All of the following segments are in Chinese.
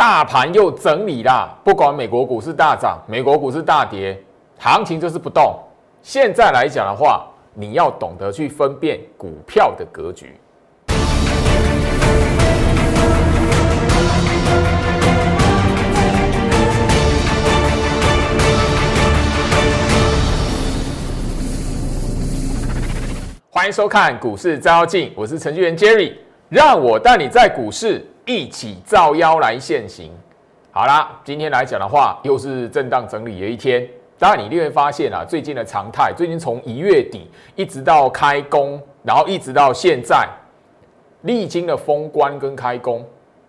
大盘又整理啦，不管美国股市大涨，美国股市大跌，行情就是不动。现在来讲的话，你要懂得去分辨股票的格局。欢迎收看股市照妖，我是程序员 Jerry，让我带你在股市一起照妖来现行。好啦，今天来讲的话，又是震荡整理的一天。当然，你一定会发现啊，最近的常态，最近从一月底一直到开工，然后一直到现在，历经了封关跟开工，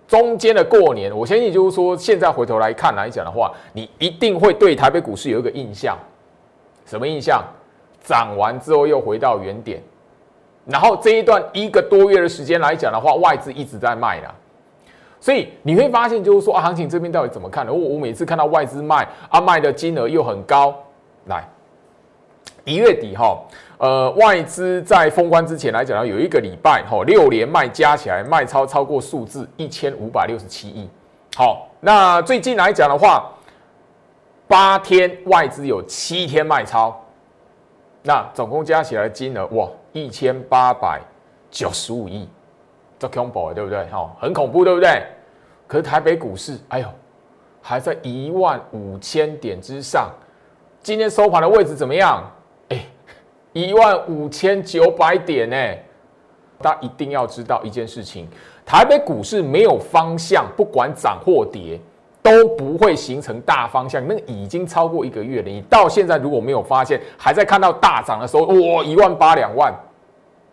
中间的过年，我相信就是说，现在回头来看来讲的话，你一定会对台北股市有一个印象，什么印象？涨完之后又回到原点。然后这一段一个多月的时间来讲的话，外资一直在卖啦，所以你会发现就是说啊，行情这边到底怎么看呢？我我每次看到外资卖啊，卖的金额又很高，来一月底哈，呃，外资在封关之前来讲呢，有一个礼拜哈，六连卖加起来卖超超过数字一千五百六十七亿。好，那最近来讲的话，八天外资有七天卖超，那总共加起来金额哇！一千八百九十五亿，这恐怖对不对？哈，很恐怖，对不对？可是台北股市，哎呦，还在一万五千点之上。今天收盘的位置怎么样？哎，一万五千九百点呢。大家一定要知道一件事情：台北股市没有方向，不管涨或跌，都不会形成大方向。那已经超过一个月了，你到现在如果没有发现，还在看到大涨的时候，哇，一万八两万。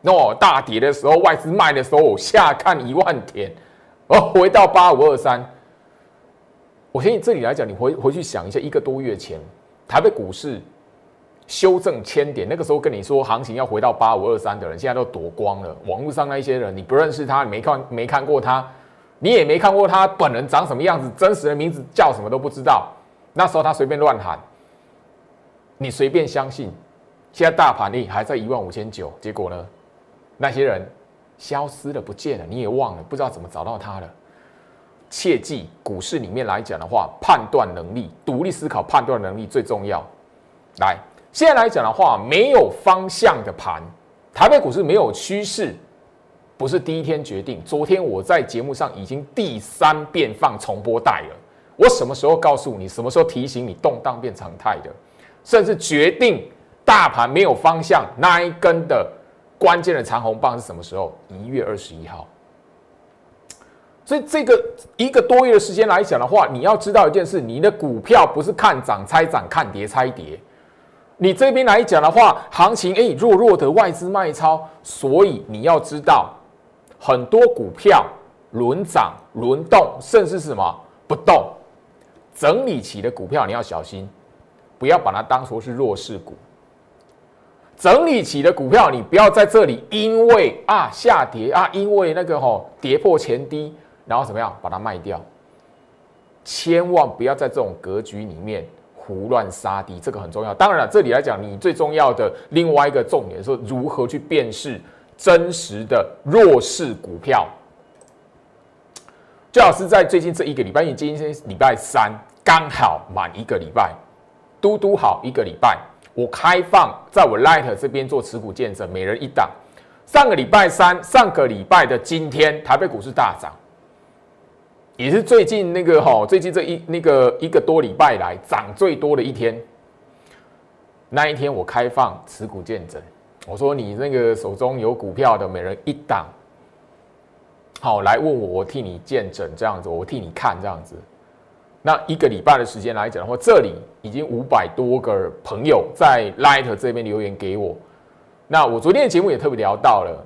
那我，大跌的时候，外资卖的时候，我下看一万点，哦，回到八五二三。我相信这里来讲，你回回去想一下，一个多月前，台北股市修正千点，那个时候跟你说行情要回到八五二三的人，现在都躲光了。网络上那一些人，你不认识他，你没看没看过他，你也没看过他本人长什么样子，真实的名字叫什么都不知道。那时候他随便乱喊，你随便相信。现在大盘力还在一万五千九，结果呢？那些人消失了，不见了，你也忘了，不知道怎么找到他了。切记，股市里面来讲的话，判断能力、独立思考、判断能力最重要。来，现在来讲的话，没有方向的盘，台北股市没有趋势，不是第一天决定。昨天我在节目上已经第三遍放重播带了。我什么时候告诉你？什么时候提醒你？动荡变常态的，甚至决定大盘没有方向那一根的。关键的长红棒是什么时候？一月二十一号。所以这个一个多月的时间来讲的话，你要知道一件事：你的股票不是看涨猜涨，看跌猜跌。你这边来讲的话，行情哎弱弱的外资卖超，所以你要知道，很多股票轮涨轮动，甚至是什么不动，整理期的股票你要小心，不要把它当作是弱势股。整理起的股票，你不要在这里，因为啊下跌啊，因为那个吼跌破前低，然后怎么样把它卖掉？千万不要在这种格局里面胡乱杀低，这个很重要。当然了，这里来讲，你最重要的另外一个重点是如何去辨识真实的弱势股票。最好是在最近这一个礼拜，因为今天礼拜三刚好满一个礼拜，嘟嘟好一个礼拜。我开放在我 Light 这边做持股见证，每人一档。上个礼拜三，上个礼拜的今天，台北股市大涨，也是最近那个哈，最近这一那个一个多礼拜来涨最多的一天。那一天我开放持股见证，我说你那个手中有股票的，每人一档，好来问我，我替你见证这样子，我替你看这样子。那一个礼拜的时间来讲的话，这里已经五百多个朋友在 Light 这边留言给我。那我昨天的节目也特别聊到了，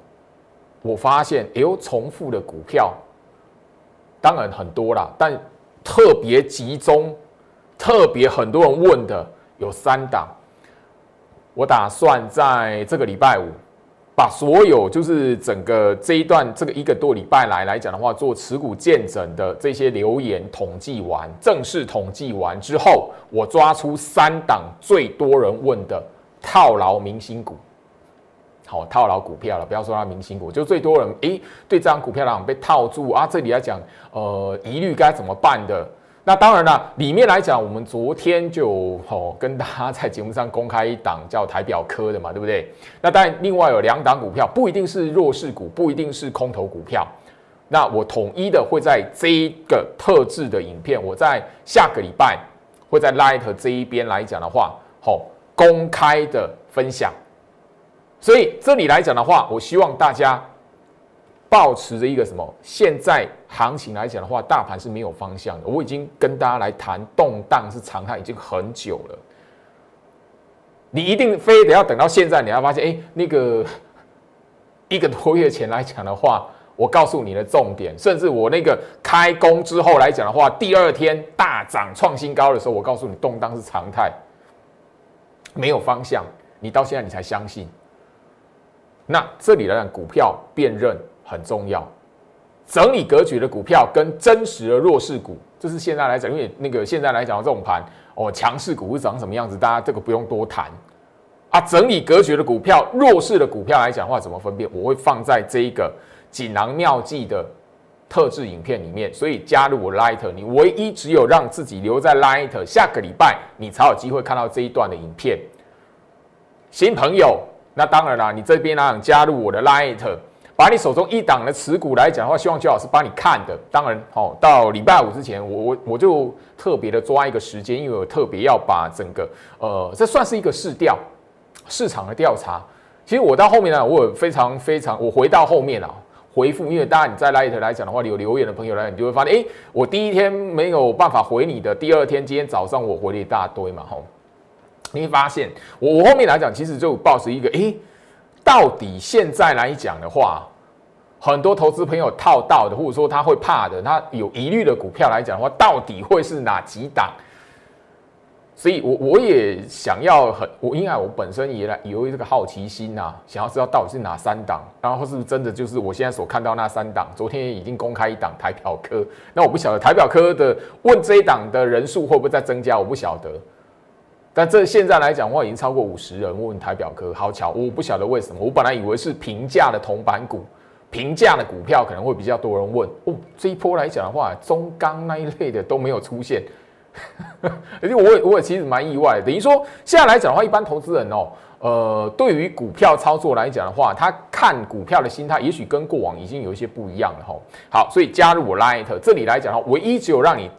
我发现哎呦，重复的股票当然很多啦，但特别集中、特别很多人问的有三档，我打算在这个礼拜五。把所有就是整个这一段这个一个多礼拜来来讲的话，做持股见证的这些留言统计完，正式统计完之后，我抓出三档最多人问的套牢明星股。好套牢股票了，不要说它明星股，就最多人诶对这张股票来讲被套住啊，这里来讲呃疑虑该怎么办的？那当然了，里面来讲，我们昨天就哦跟大家在节目上公开一档叫台表科的嘛，对不对？那当然另外有两档股票，不一定是弱势股，不一定是空头股票。那我统一的会在这一个特制的影片，我在下个礼拜会在 Light 这一边来讲的话，好公开的分享。所以这里来讲的话，我希望大家。保持着一个什么？现在行情来讲的话，大盘是没有方向的。我已经跟大家来谈动荡是常态，已经很久了。你一定非得要等到现在，你要发现，哎，那个一个多月前来讲的话，我告诉你的重点，甚至我那个开工之后来讲的话，第二天大涨创新高的时候，我告诉你动荡是常态，没有方向。你到现在你才相信。那这里来讲，股票辨认。很重要，整理格局的股票跟真实的弱势股，这是现在来讲，因为那个现在来讲这种盘哦，强势股是长什么样子，大家这个不用多谈啊。整理格局的股票，弱势的股票来讲的话，怎么分辨？我会放在这一个锦囊妙计的特制影片里面，所以加入我 Light，你唯一只有让自己留在 Light，下个礼拜你才有机会看到这一段的影片。新朋友，那当然啦，你这边呢加入我的 Light。把你手中一档的持股来讲的话，希望邱老师帮你看的。当然，好到礼拜五之前，我我我就特别的抓一个时间，因为我特别要把整个呃，这算是一个市调市场的调查。其实我到后面呢，我有非常非常，我回到后面啊回复，因为当然你在 Light 来讲的话，你有留言的朋友来，你就会发现，哎，我第一天没有办法回你的，第二天今天早上我回了一大堆嘛，吼，你会发现我我后面来讲，其实就抱持一个，哎。到底现在来讲的话，很多投资朋友套到的，或者说他会怕的，他有疑虑的股票来讲的话，到底会是哪几档？所以，我我也想要很，我因为我本身也来由于这个好奇心呐，想要知道到底是哪三档，然后是不是真的就是我现在所看到那三档？昨天已经公开一档台表科，那我不晓得台表科的问这一档的人数会不会再增加，我不晓得。但这现在来讲的话，已经超过五十人问台表科，好巧，我不晓得为什么。我本来以为是平价的铜板股，平价的股票可能会比较多人问。哦，这一波来讲的话，中钢那一类的都没有出现，而且我也我也其实蛮意外。等于说现在来讲的话，一般投资人哦，呃，对于股票操作来讲的话，他看股票的心态，也许跟过往已经有一些不一样了哈。好，所以加入我 Light 这里来讲的话，唯一只有让你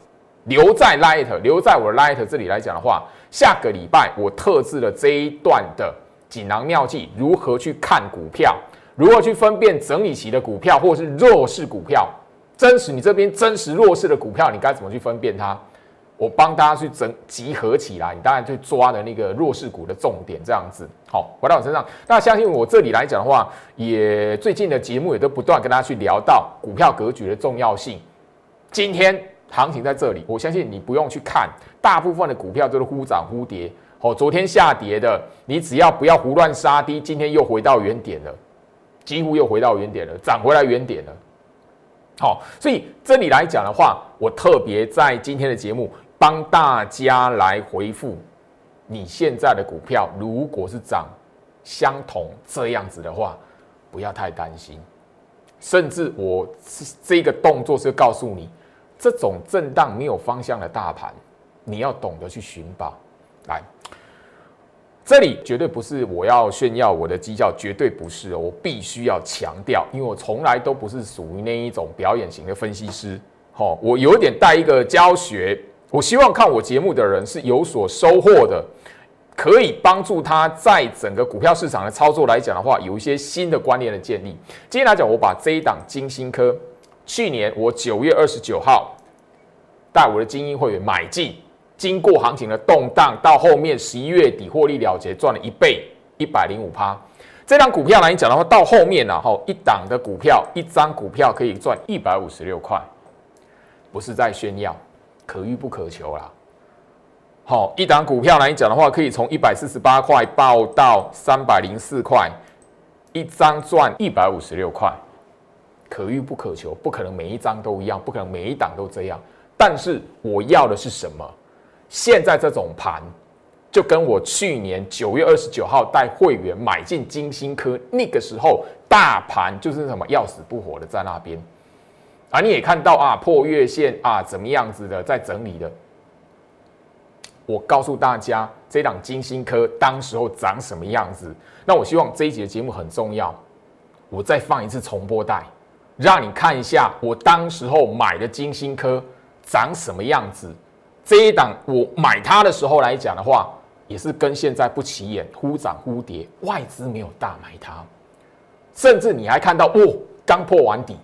留在 Light，留在我的 Light 这里来讲的话。下个礼拜我特制了这一段的锦囊妙计，如何去看股票，如何去分辨整理期的股票或是弱势股票，真实你这边真实弱势的股票，你该怎么去分辨它？我帮大家去整集合起来，你当然去抓的那个弱势股的重点，这样子。好，回到我身上，那相信我这里来讲的话，也最近的节目也都不断跟大家去聊到股票格局的重要性。今天。行情在这里，我相信你不用去看，大部分的股票都是忽涨忽跌。哦，昨天下跌的，你只要不要胡乱杀低，今天又回到原点了，几乎又回到原点了，涨回来原点了。好，所以这里来讲的话，我特别在今天的节目帮大家来回复，你现在的股票如果是涨相同这样子的话，不要太担心，甚至我这个动作是告诉你。这种震荡没有方向的大盘，你要懂得去寻宝。来，这里绝对不是我要炫耀我的绩效，绝对不是哦。我必须要强调，因为我从来都不是属于那一种表演型的分析师。好，我有点带一个教学，我希望看我节目的人是有所收获的，可以帮助他在整个股票市场的操作来讲的话，有一些新的观念的建立。今天来讲，我把这一档金星科。去年我九月二十九号带我的精英会员买进，经过行情的动荡，到后面十一月底获利了结，赚了一倍一百零五趴。这张股票来讲的话，到后面呢，哈，一档的股票，一张股票可以赚一百五十六块，不是在炫耀，可遇不可求啦。好，一档股票来讲的话，可以从一百四十八块报到三百零四块，一张赚一百五十六块。可遇不可求，不可能每一张都一样，不可能每一档都这样。但是我要的是什么？现在这种盘，就跟我去年九月二十九号带会员买进金星科，那个时候大盘就是什么要死不活的在那边，啊，你也看到啊破月线啊怎么样子的在整理的。我告诉大家，这档金星科当时候长什么样子？那我希望这一节节目很重要，我再放一次重播带，让你看一下我当时候买的金星科长什么样子。这一档我买它的时候来讲的话。也是跟现在不起眼，忽涨忽跌，外资没有大买它，甚至你还看到，哦，刚破完底。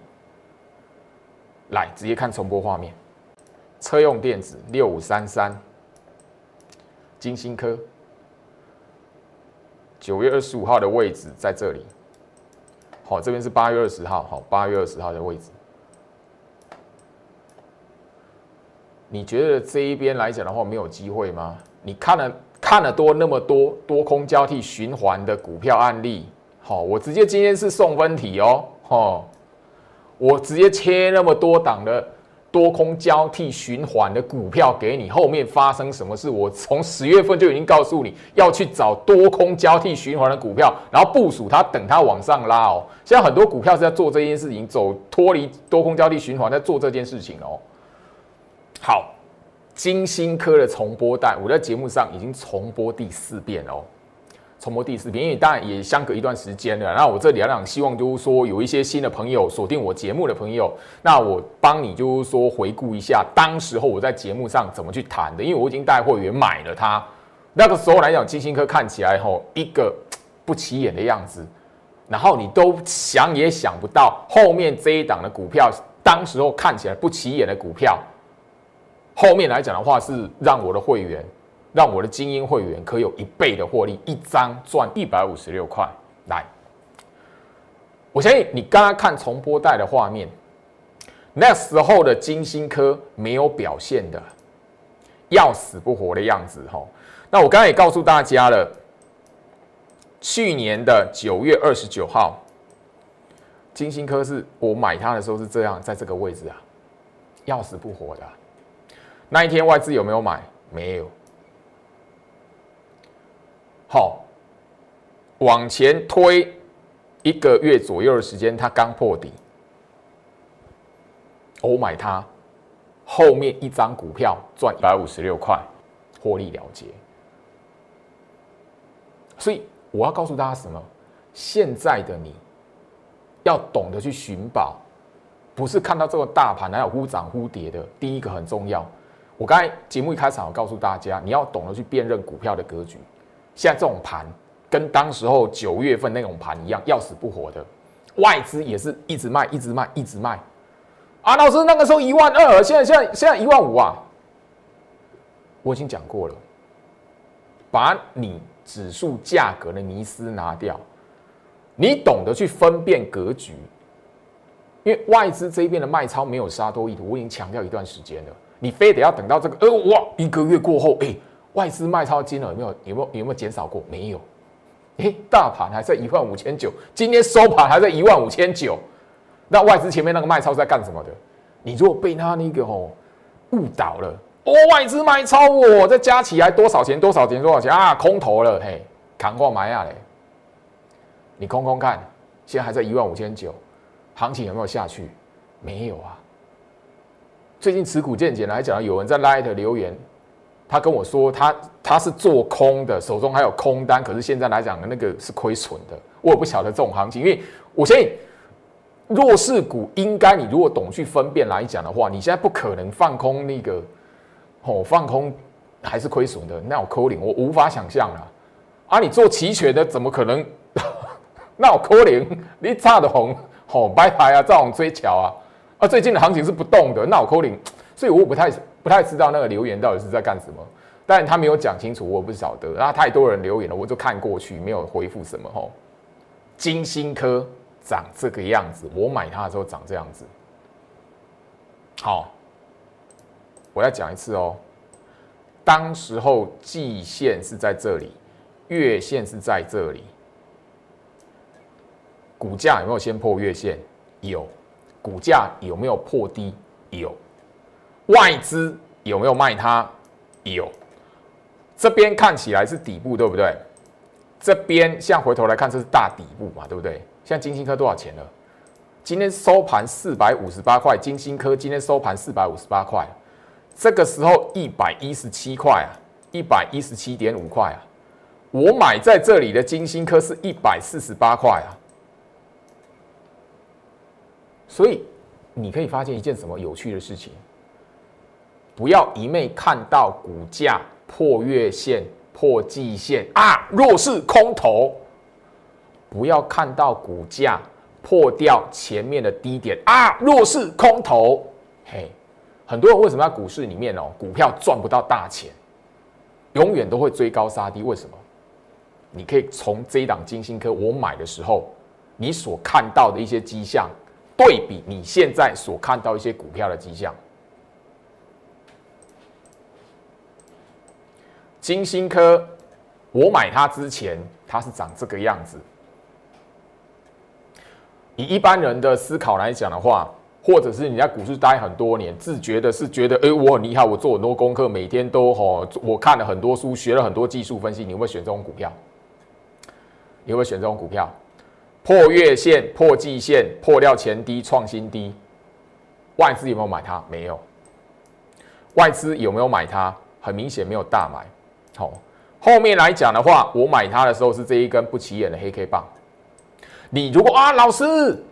来，直接看重播画面，车用电子六五三三，金星科，九月二十五号的位置在这里。好，这边是八月二十号，好，八月二十号的位置。你觉得这一边来讲的话，没有机会吗？你看了？看了多那么多多空交替循环的股票案例，好，我直接今天是送分题哦，哦，我直接切那么多档的多空交替循环的股票给你，后面发生什么事？我从十月份就已经告诉你要去找多空交替循环的股票，然后部署它，等它往上拉哦。现在很多股票是在做这件事情，走脱离多空交替循环，在做这件事情哦。好。金星科的重播带，我在节目上已经重播第四遍哦，重播第四遍，因为当然也相隔一段时间了。那我这里讲，希望就是说有一些新的朋友锁定我节目的朋友，那我帮你就是说回顾一下当时候我在节目上怎么去谈的，因为我已经带会员买了它，那个时候来讲，金星科看起来吼一个不起眼的样子，然后你都想也想不到后面这一档的股票，当时候看起来不起眼的股票。后面来讲的话，是让我的会员，让我的精英会员可有一倍的获利，一张赚一百五十六块。来，我相信你刚刚看重播带的画面，那时候的金星科没有表现的要死不活的样子。哈，那我刚刚也告诉大家了，去年的九月二十九号，金星科是我买它的时候是这样，在这个位置啊，要死不活的。那一天外资有没有买？没有。好，往前推一个月左右的时间，它刚破底，我买它，后面一张股票赚一百五十六块，获利了结。所以我要告诉大家什么？现在的你要懂得去寻宝，不是看到这个大盘还有忽涨忽跌的，第一个很重要。我刚才节目一开场，我告诉大家，你要懂得去辨认股票的格局。现在这种盘跟当时候九月份那种盘一样，要死不活的。外资也是一直卖，一直卖，一直卖。啊，老师那个时候一万二，现在现在现在一万五啊。我已经讲过了，把你指数价格的迷思拿掉，你懂得去分辨格局。因为外资这边的卖超没有杀多意图，我已经强调一段时间了。你非得要等到这个，呃，哇，一个月过后，哎，外资卖超金额有没有有没有有没有减少过？没有，哎，大盘还在一万五千九，今天收盘还在一万五千九，那外资前面那个卖超在干什么的？你如果被他那个哦误导了，哦，外资卖超我再加起来多少钱？多少钱？多少钱啊？空头了，嘿，扛过买下嘞，你空空看，现在还在一万五千九，行情有没有下去？没有啊。最近持股见解来讲，有人在 Light 留言，他跟我说他他是做空的，手中还有空单，可是现在来讲那个是亏损的。我也不晓得这种行情，因为我相信弱势股应该你如果懂去分辨来讲的话，你现在不可能放空那个哦，放空还是亏损的，那我扣零，我无法想象啊！啊，你做期权的怎么可能？那我扣零，你差的红哦，拜拜啊，这种追桥啊！啊，最近的行情是不动的，那我扣零，所以我不太不太知道那个留言到底是在干什么，但他没有讲清楚，我不晓得。然后太多人留言了，我就看过去，没有回复什么吼。金星科长这个样子，我买它的时候长这样子。好，我要讲一次哦，当时候季线是在这里，月线是在这里，股价有没有先破月线？有。股价有没有破低？有。外资有没有卖它？有。这边看起来是底部，对不对？这边像回头来看，这是大底部嘛，对不对？像金星科多少钱了？今天收盘四百五十八块，金星科今天收盘四百五十八块，这个时候一百一十七块啊，一百一十七点五块啊，我买在这里的金星科是一百四十八块啊，所以你可以发现一件什么有趣的事情？不要一昧看到股价破月线、破季线啊，弱势空头，不要看到股价。破掉前面的低点啊！弱势空头，嘿，很多人为什么在股市里面哦，股票赚不到大钱，永远都会追高杀低？为什么？你可以从这一档金星科我买的时候，你所看到的一些迹象，对比你现在所看到一些股票的迹象。金星科，我买它之前，它是长这个样子。以一般人的思考来讲的话，或者是你在股市待很多年，自觉的是觉得，哎，我很厉害，我做很多功课，每天都吼，我看了很多书，学了很多技术分析，你会选这种股票？你会选这种股票？破月线、破季线、破掉前低、创新低，外资有没有买它？没有。外资有没有买它？很明显没有大买。好，后面来讲的话，我买它的时候是这一根不起眼的黑 K 棒。你如果啊，老师，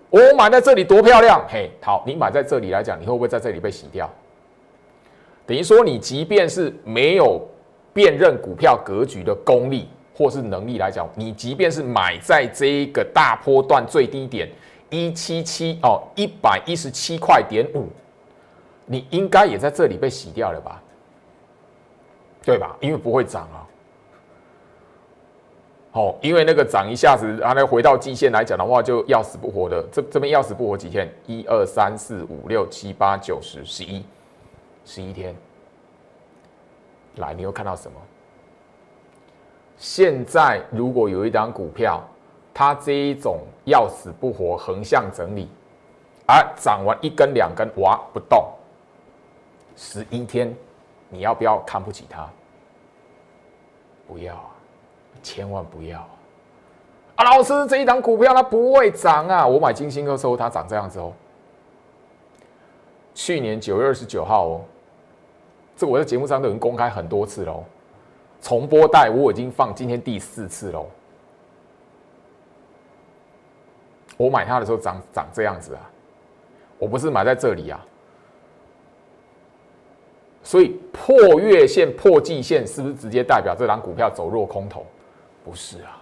我买在这里多漂亮，嘿，好，你买在这里来讲，你会不会在这里被洗掉？等于说，你即便是没有辨认股票格局的功力或是能力来讲，你即便是买在这一个大波段最低点一七七哦，一百一十七块点五，你应该也在这里被洗掉了吧？对吧？因为不会涨啊。哦，因为那个涨一下子，然后那回到季线来讲的话，就要死不活的。这这边要死不活几天？一二三四五六七八九十十一，十一天。来，你又看到什么？现在如果有一张股票，它这一种要死不活横向整理，而涨完一根两根，哇，不动，十一天，你要不要看不起它？不要啊。千万不要啊！老师，这一档股票它不会涨啊！我买金星的时候它涨这样子哦。去年九月二十九号哦，这我在节目上都已经公开很多次喽。重播带我已经放今天第四次喽。我买它的时候长长这样子啊，我不是买在这里啊。所以破月线、破季线是不是直接代表这档股票走弱空头？不是啊，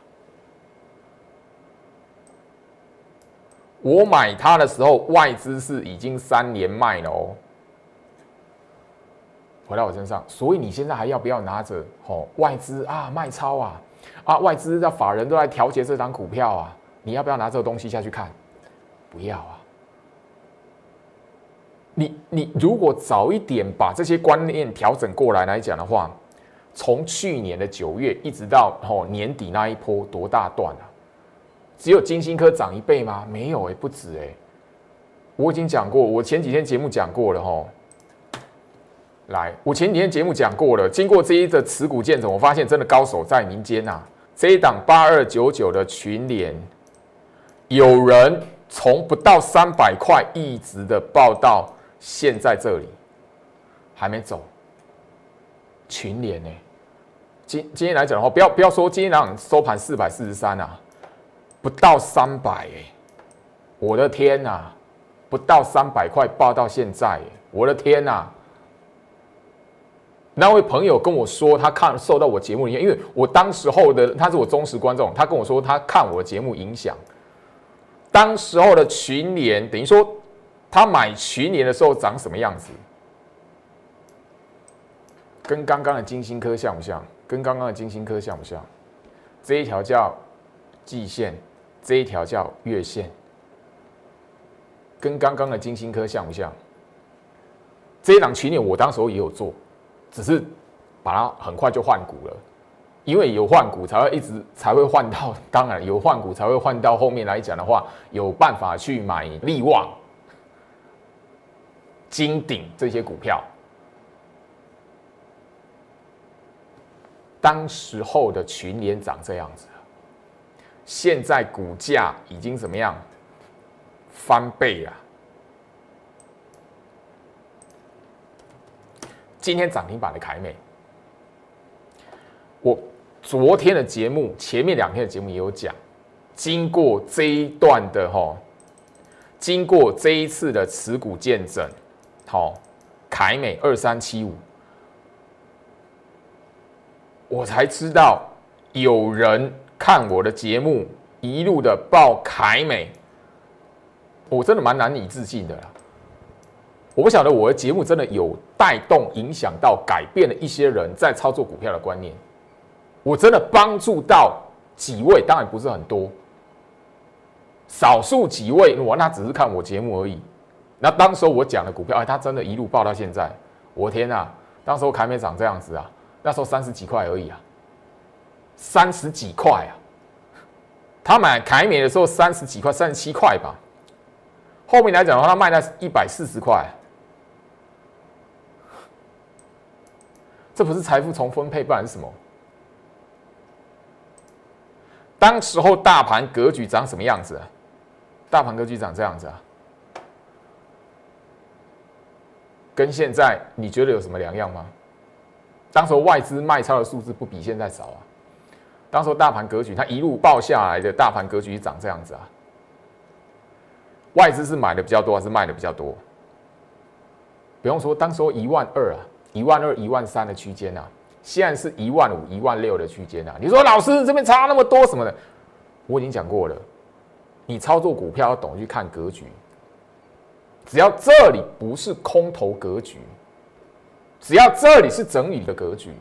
我买它的时候，外资是已经三连卖了哦。回到我身上，所以你现在还要不要拿着？哦，外资啊，卖超啊，啊，外资的法人都在调节这张股票啊，你要不要拿这个东西下去看？不要啊！你你如果早一点把这些观念调整过来来讲的话。从去年的九月一直到哦年底那一波多大段啊？只有金星科涨一倍吗？没有哎，不止哎。我已经讲过，我前几天节目讲过了哈。来，我前几天节目讲过了。经过这一的持股见证，我发现真的高手在民间呐。这一档八二九九的群联，有人从不到三百块一直的报到现在这里，还没走。群联呢？今今天来讲的话，不要不要说今天两收盘四百四十三啊，不到三百哎，我的天呐，不到三百块报到现在，我的天呐！那位朋友跟我说，他看受到我节目影响，因为我当时候的他是我忠实观众，他跟我说他看我的节目影响，当时候的群联等于说他买群联的时候长什么样子，跟刚刚的金星科像不像？跟刚刚的金星科像不像？这一条叫季线，这一条叫月线。跟刚刚的金星科像不像？这一档群里我当时候也有做，只是把它很快就换股了，因为有换股才会一直才会换到，当然有换股才会换到后面来讲的话，有办法去买利旺、金鼎这些股票。当时候的群联长这样子，现在股价已经怎么样翻倍了？今天涨停板的凯美，我昨天的节目前面两天的节目也有讲，经过这一段的哈，经过这一次的持股见证，好，凯美二三七五。我才知道有人看我的节目，一路的报凯美，我真的蛮难以置信的啦。我不晓得我的节目真的有带动、影响到、改变了一些人在操作股票的观念。我真的帮助到几位，当然不是很多，少数几位，我那只是看我节目而已。那当时候我讲的股票，哎，他真的一路报到现在，我天呐！当时候凯美长这样子啊。那时候三十几块而已啊，三十几块啊！他买凯美的时候三十几块，三十七块吧。后面来讲的话，他卖在一百四十块，这不是财富重分配，不然是什么？当时候大盘格局长什么样子啊？大盘格局长这样子啊？跟现在你觉得有什么两样吗？当时候外资卖超的数字不比现在少啊，当时候大盘格局，它一路爆下来的大盘格局长这样子啊，外资是买的比较多还是卖的比较多？不用说，当时候一万二啊，一万二、一万三的区间啊，现在是一万五、一万六的区间啊。你说老师这边差那么多什么的？我已经讲过了，你操作股票要懂去看格局，只要这里不是空头格局。只要这里是整理的格局，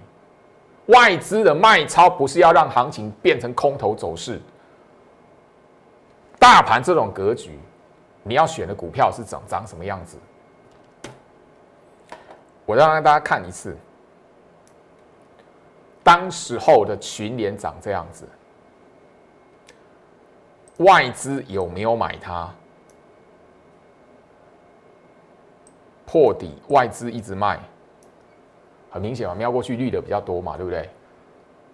外资的卖超不是要让行情变成空头走势。大盘这种格局，你要选的股票是长长什么样子？我再让大家看一次，当时候的群联长这样子，外资有没有买它？破底，外资一直卖。很明显嘛，瞄过去绿的比较多嘛，对不对？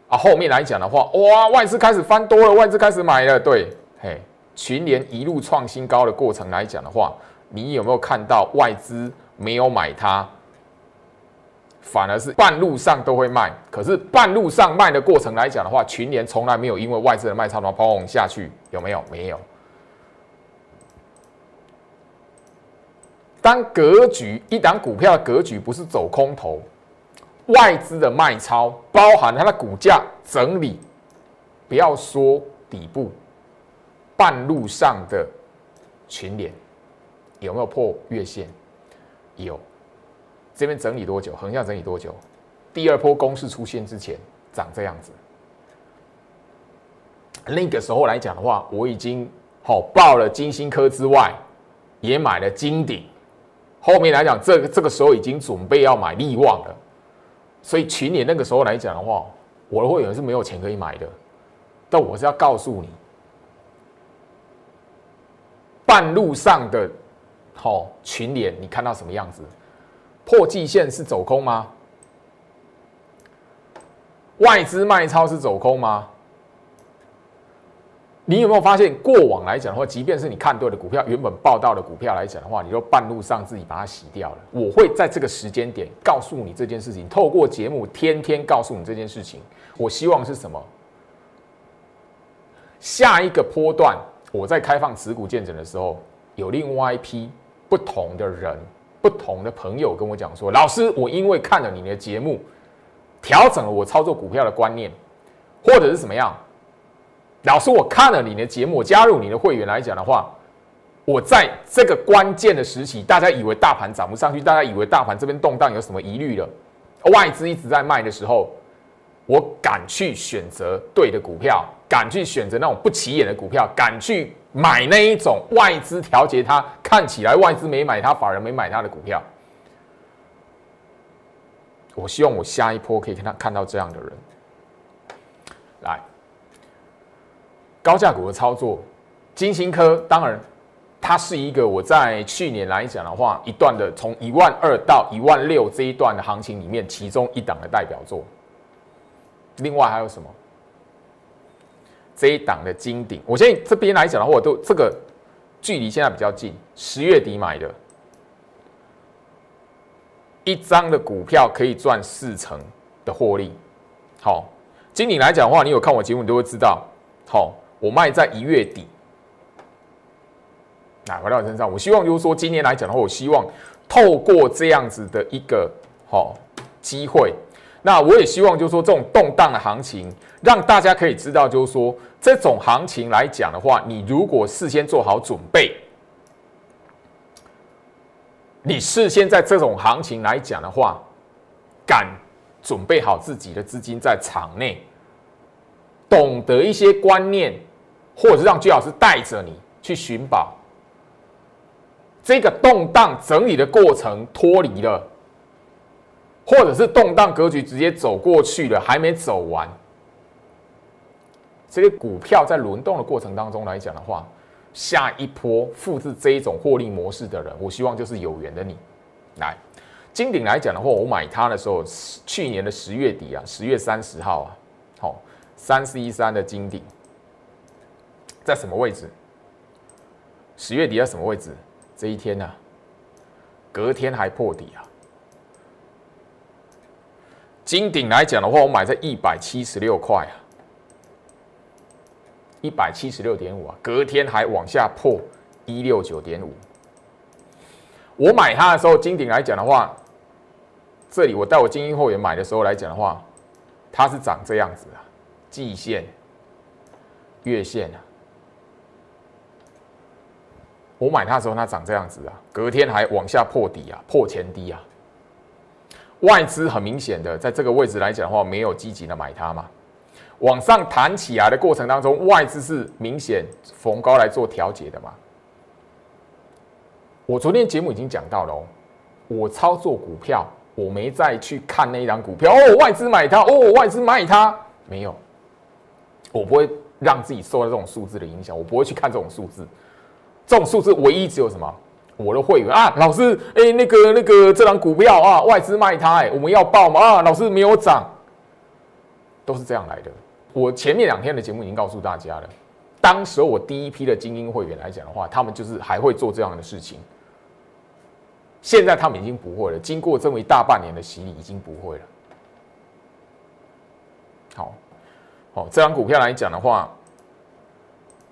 啊，后面来讲的话，哇，外资开始翻多了，外资开始买了，对，嘿，群联一路创新高的过程来讲的话，你有没有看到外资没有买它，反而是半路上都会卖？可是半路上卖的过程来讲的话，群联从来没有因为外资的卖超然后砰下去，有没有？没有。当格局一档股票的格局不是走空头。外资的卖超包含它的股价整理，不要说底部，半路上的群联有没有破月线？有，这边整理多久？横向整理多久？第二波攻势出现之前长这样子。那个时候来讲的话，我已经好报了金星科之外，也买了金鼎。后面来讲，这个这个时候已经准备要买利旺了。所以群联那个时候来讲的话，我的会员是没有钱可以买的，但我是要告诉你，半路上的好群联，你看到什么样子？破季线是走空吗？外资卖超是走空吗？你有没有发现，过往来讲的话，即便是你看对的股票，原本报道的股票来讲的话，你都半路上自己把它洗掉了。我会在这个时间点告诉你这件事情，透过节目天天告诉你这件事情。我希望是什么？下一个波段，我在开放持股见证的时候，有另外一批不同的人、不同的朋友跟我讲说：“老师，我因为看了你的节目，调整了我操作股票的观念，或者是怎么样。”老师，我看了你的节目，加入你的会员来讲的话，我在这个关键的时期，大家以为大盘涨不上去，大家以为大盘这边动荡有什么疑虑了？外资一直在卖的时候，我敢去选择对的股票，敢去选择那种不起眼的股票，敢去买那一种外资调节它，看起来外资没买它，法人没买它的股票。我希望我下一波可以看到看到这样的人来。高价股的操作，金星科当然，它是一个我在去年来讲的话，一段的从一万二到一万六这一段的行情里面，其中一档的代表作。另外还有什么？这一档的金顶，我现在这边来讲的话，我都这个距离现在比较近，十月底买的，一张的股票可以赚四成的获利。好，金鼎来讲的话，你有看我节目，你都会知道。好，我卖在一月底。那回到我身上，我希望就是说，今年来讲的话，我希望透过这样子的一个好机会，那我也希望就是说，这种动荡的行情，让大家可以知道，就是说，这种行情来讲的话，你如果事先做好准备，你事先在这种行情来讲的话，敢准备好自己的资金在场内，懂得一些观念，或者是让居老师带着你去寻宝。这个动荡整理的过程脱离了，或者是动荡格局直接走过去了，还没走完。这些股票在轮动的过程当中来讲的话，下一波复制这一种获利模式的人，我希望就是有缘的你。来，金鼎来讲的话，我买它的时候，去年的十月底啊，十月三十号啊，好，三四一三的金鼎在什么位置？十月底在什么位置？这一天呢，隔天还破底啊！金鼎来讲的话，我买在一百七十六块啊，一百七十六点五啊，隔天还往下破一六九点五。我买它的时候，金鼎来讲的话，这里我带我精英会员买的时候来讲的话，它是长这样子啊，季线、月线啊。我买它的时候，它长这样子啊，隔天还往下破底啊，破前低啊。外资很明显的在这个位置来讲的话，没有积极的买它嘛。往上弹起来的过程当中，外资是明显逢高来做调节的嘛。我昨天节目已经讲到了，我操作股票，我没再去看那一张股票哦，外资买它哦，外资卖它没有，我不会让自己受到这种数字的影响，我不会去看这种数字。这种数字唯一只有什么？我的会员啊，老师，哎，那个那个这张股票啊，外资卖它，哎，我们要报吗？啊，老师没有涨，都是这样来的。我前面两天的节目已经告诉大家了，当时我第一批的精英会员来讲的话，他们就是还会做这样的事情。现在他们已经不会了，经过这么一大半年的洗礼，已经不会了。好，好，这张股票来讲的话，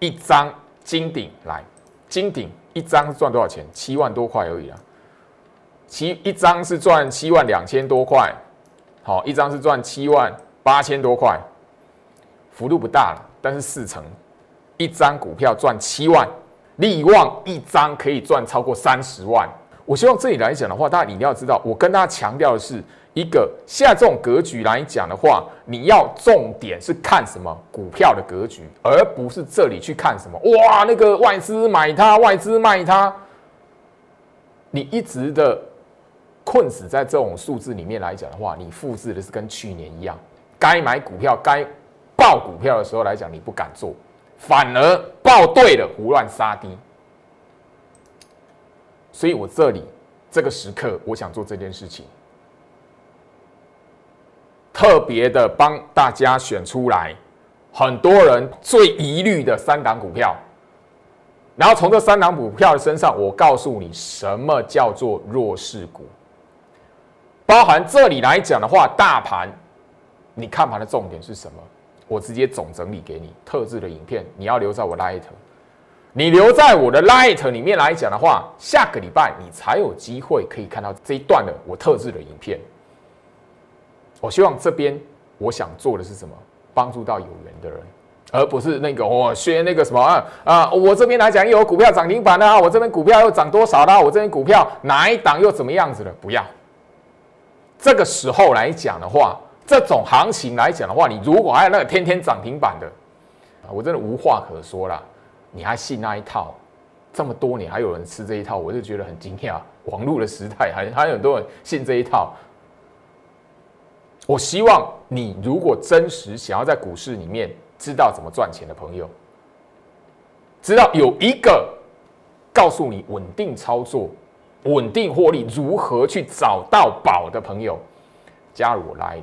一张金鼎来。金鼎一张赚多少钱？七万多块而已啊！七一张是赚七万两千多块，好，一张是赚七万八千多块，幅度不大了，但是四成，一张股票赚七万，利旺一张可以赚超过三十万。我希望这里来讲的话，大家一定要知道，我跟大家强调的是。一个现在这种格局来讲的话，你要重点是看什么股票的格局，而不是这里去看什么哇，那个外资买它，外资卖它。你一直的困死在这种数字里面来讲的话，你复制的是跟去年一样，该买股票、该报股票的时候来讲，你不敢做，反而报对了，胡乱杀低。所以我这里这个时刻，我想做这件事情。特别的帮大家选出来，很多人最疑虑的三档股票，然后从这三档股票的身上，我告诉你什么叫做弱势股，包含这里来讲的话，大盘，你看盘的重点是什么？我直接总整理给你，特制的影片，你要留在我 Light，你留在我的 Light 里面来讲的话，下个礼拜你才有机会可以看到这一段的我特制的影片。我希望这边我想做的是什么？帮助到有缘的人，而不是那个我学那个什么啊啊！我这边来讲有股票涨停板的，我这边股票又涨多少啦？我这边股票哪一档又怎么样子了？不要。这个时候来讲的话，这种行情来讲的话，你如果还有那个天天涨停板的啊，我真的无话可说了。你还信那一套？这么多年还有人吃这一套，我就觉得很惊讶。网络的时代还还有很多人信这一套。我希望你如果真实想要在股市里面知道怎么赚钱的朋友，知道有一个告诉你稳定操作、稳定获利如何去找到宝的朋友，加入我 Light。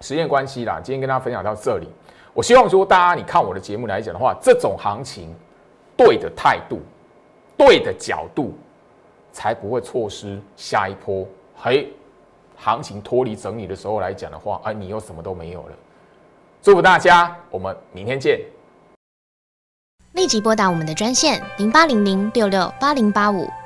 时间关系啦，今天跟大家分享到这里。我希望说，大家你看我的节目来讲的话，这种行情对的态度、对的角度，才不会错失下一波。嘿，行情脱离整理的时候来讲的话，哎，你又什么都没有了。祝福大家，我们明天见。立即拨打我们的专线零八零零六六八零八五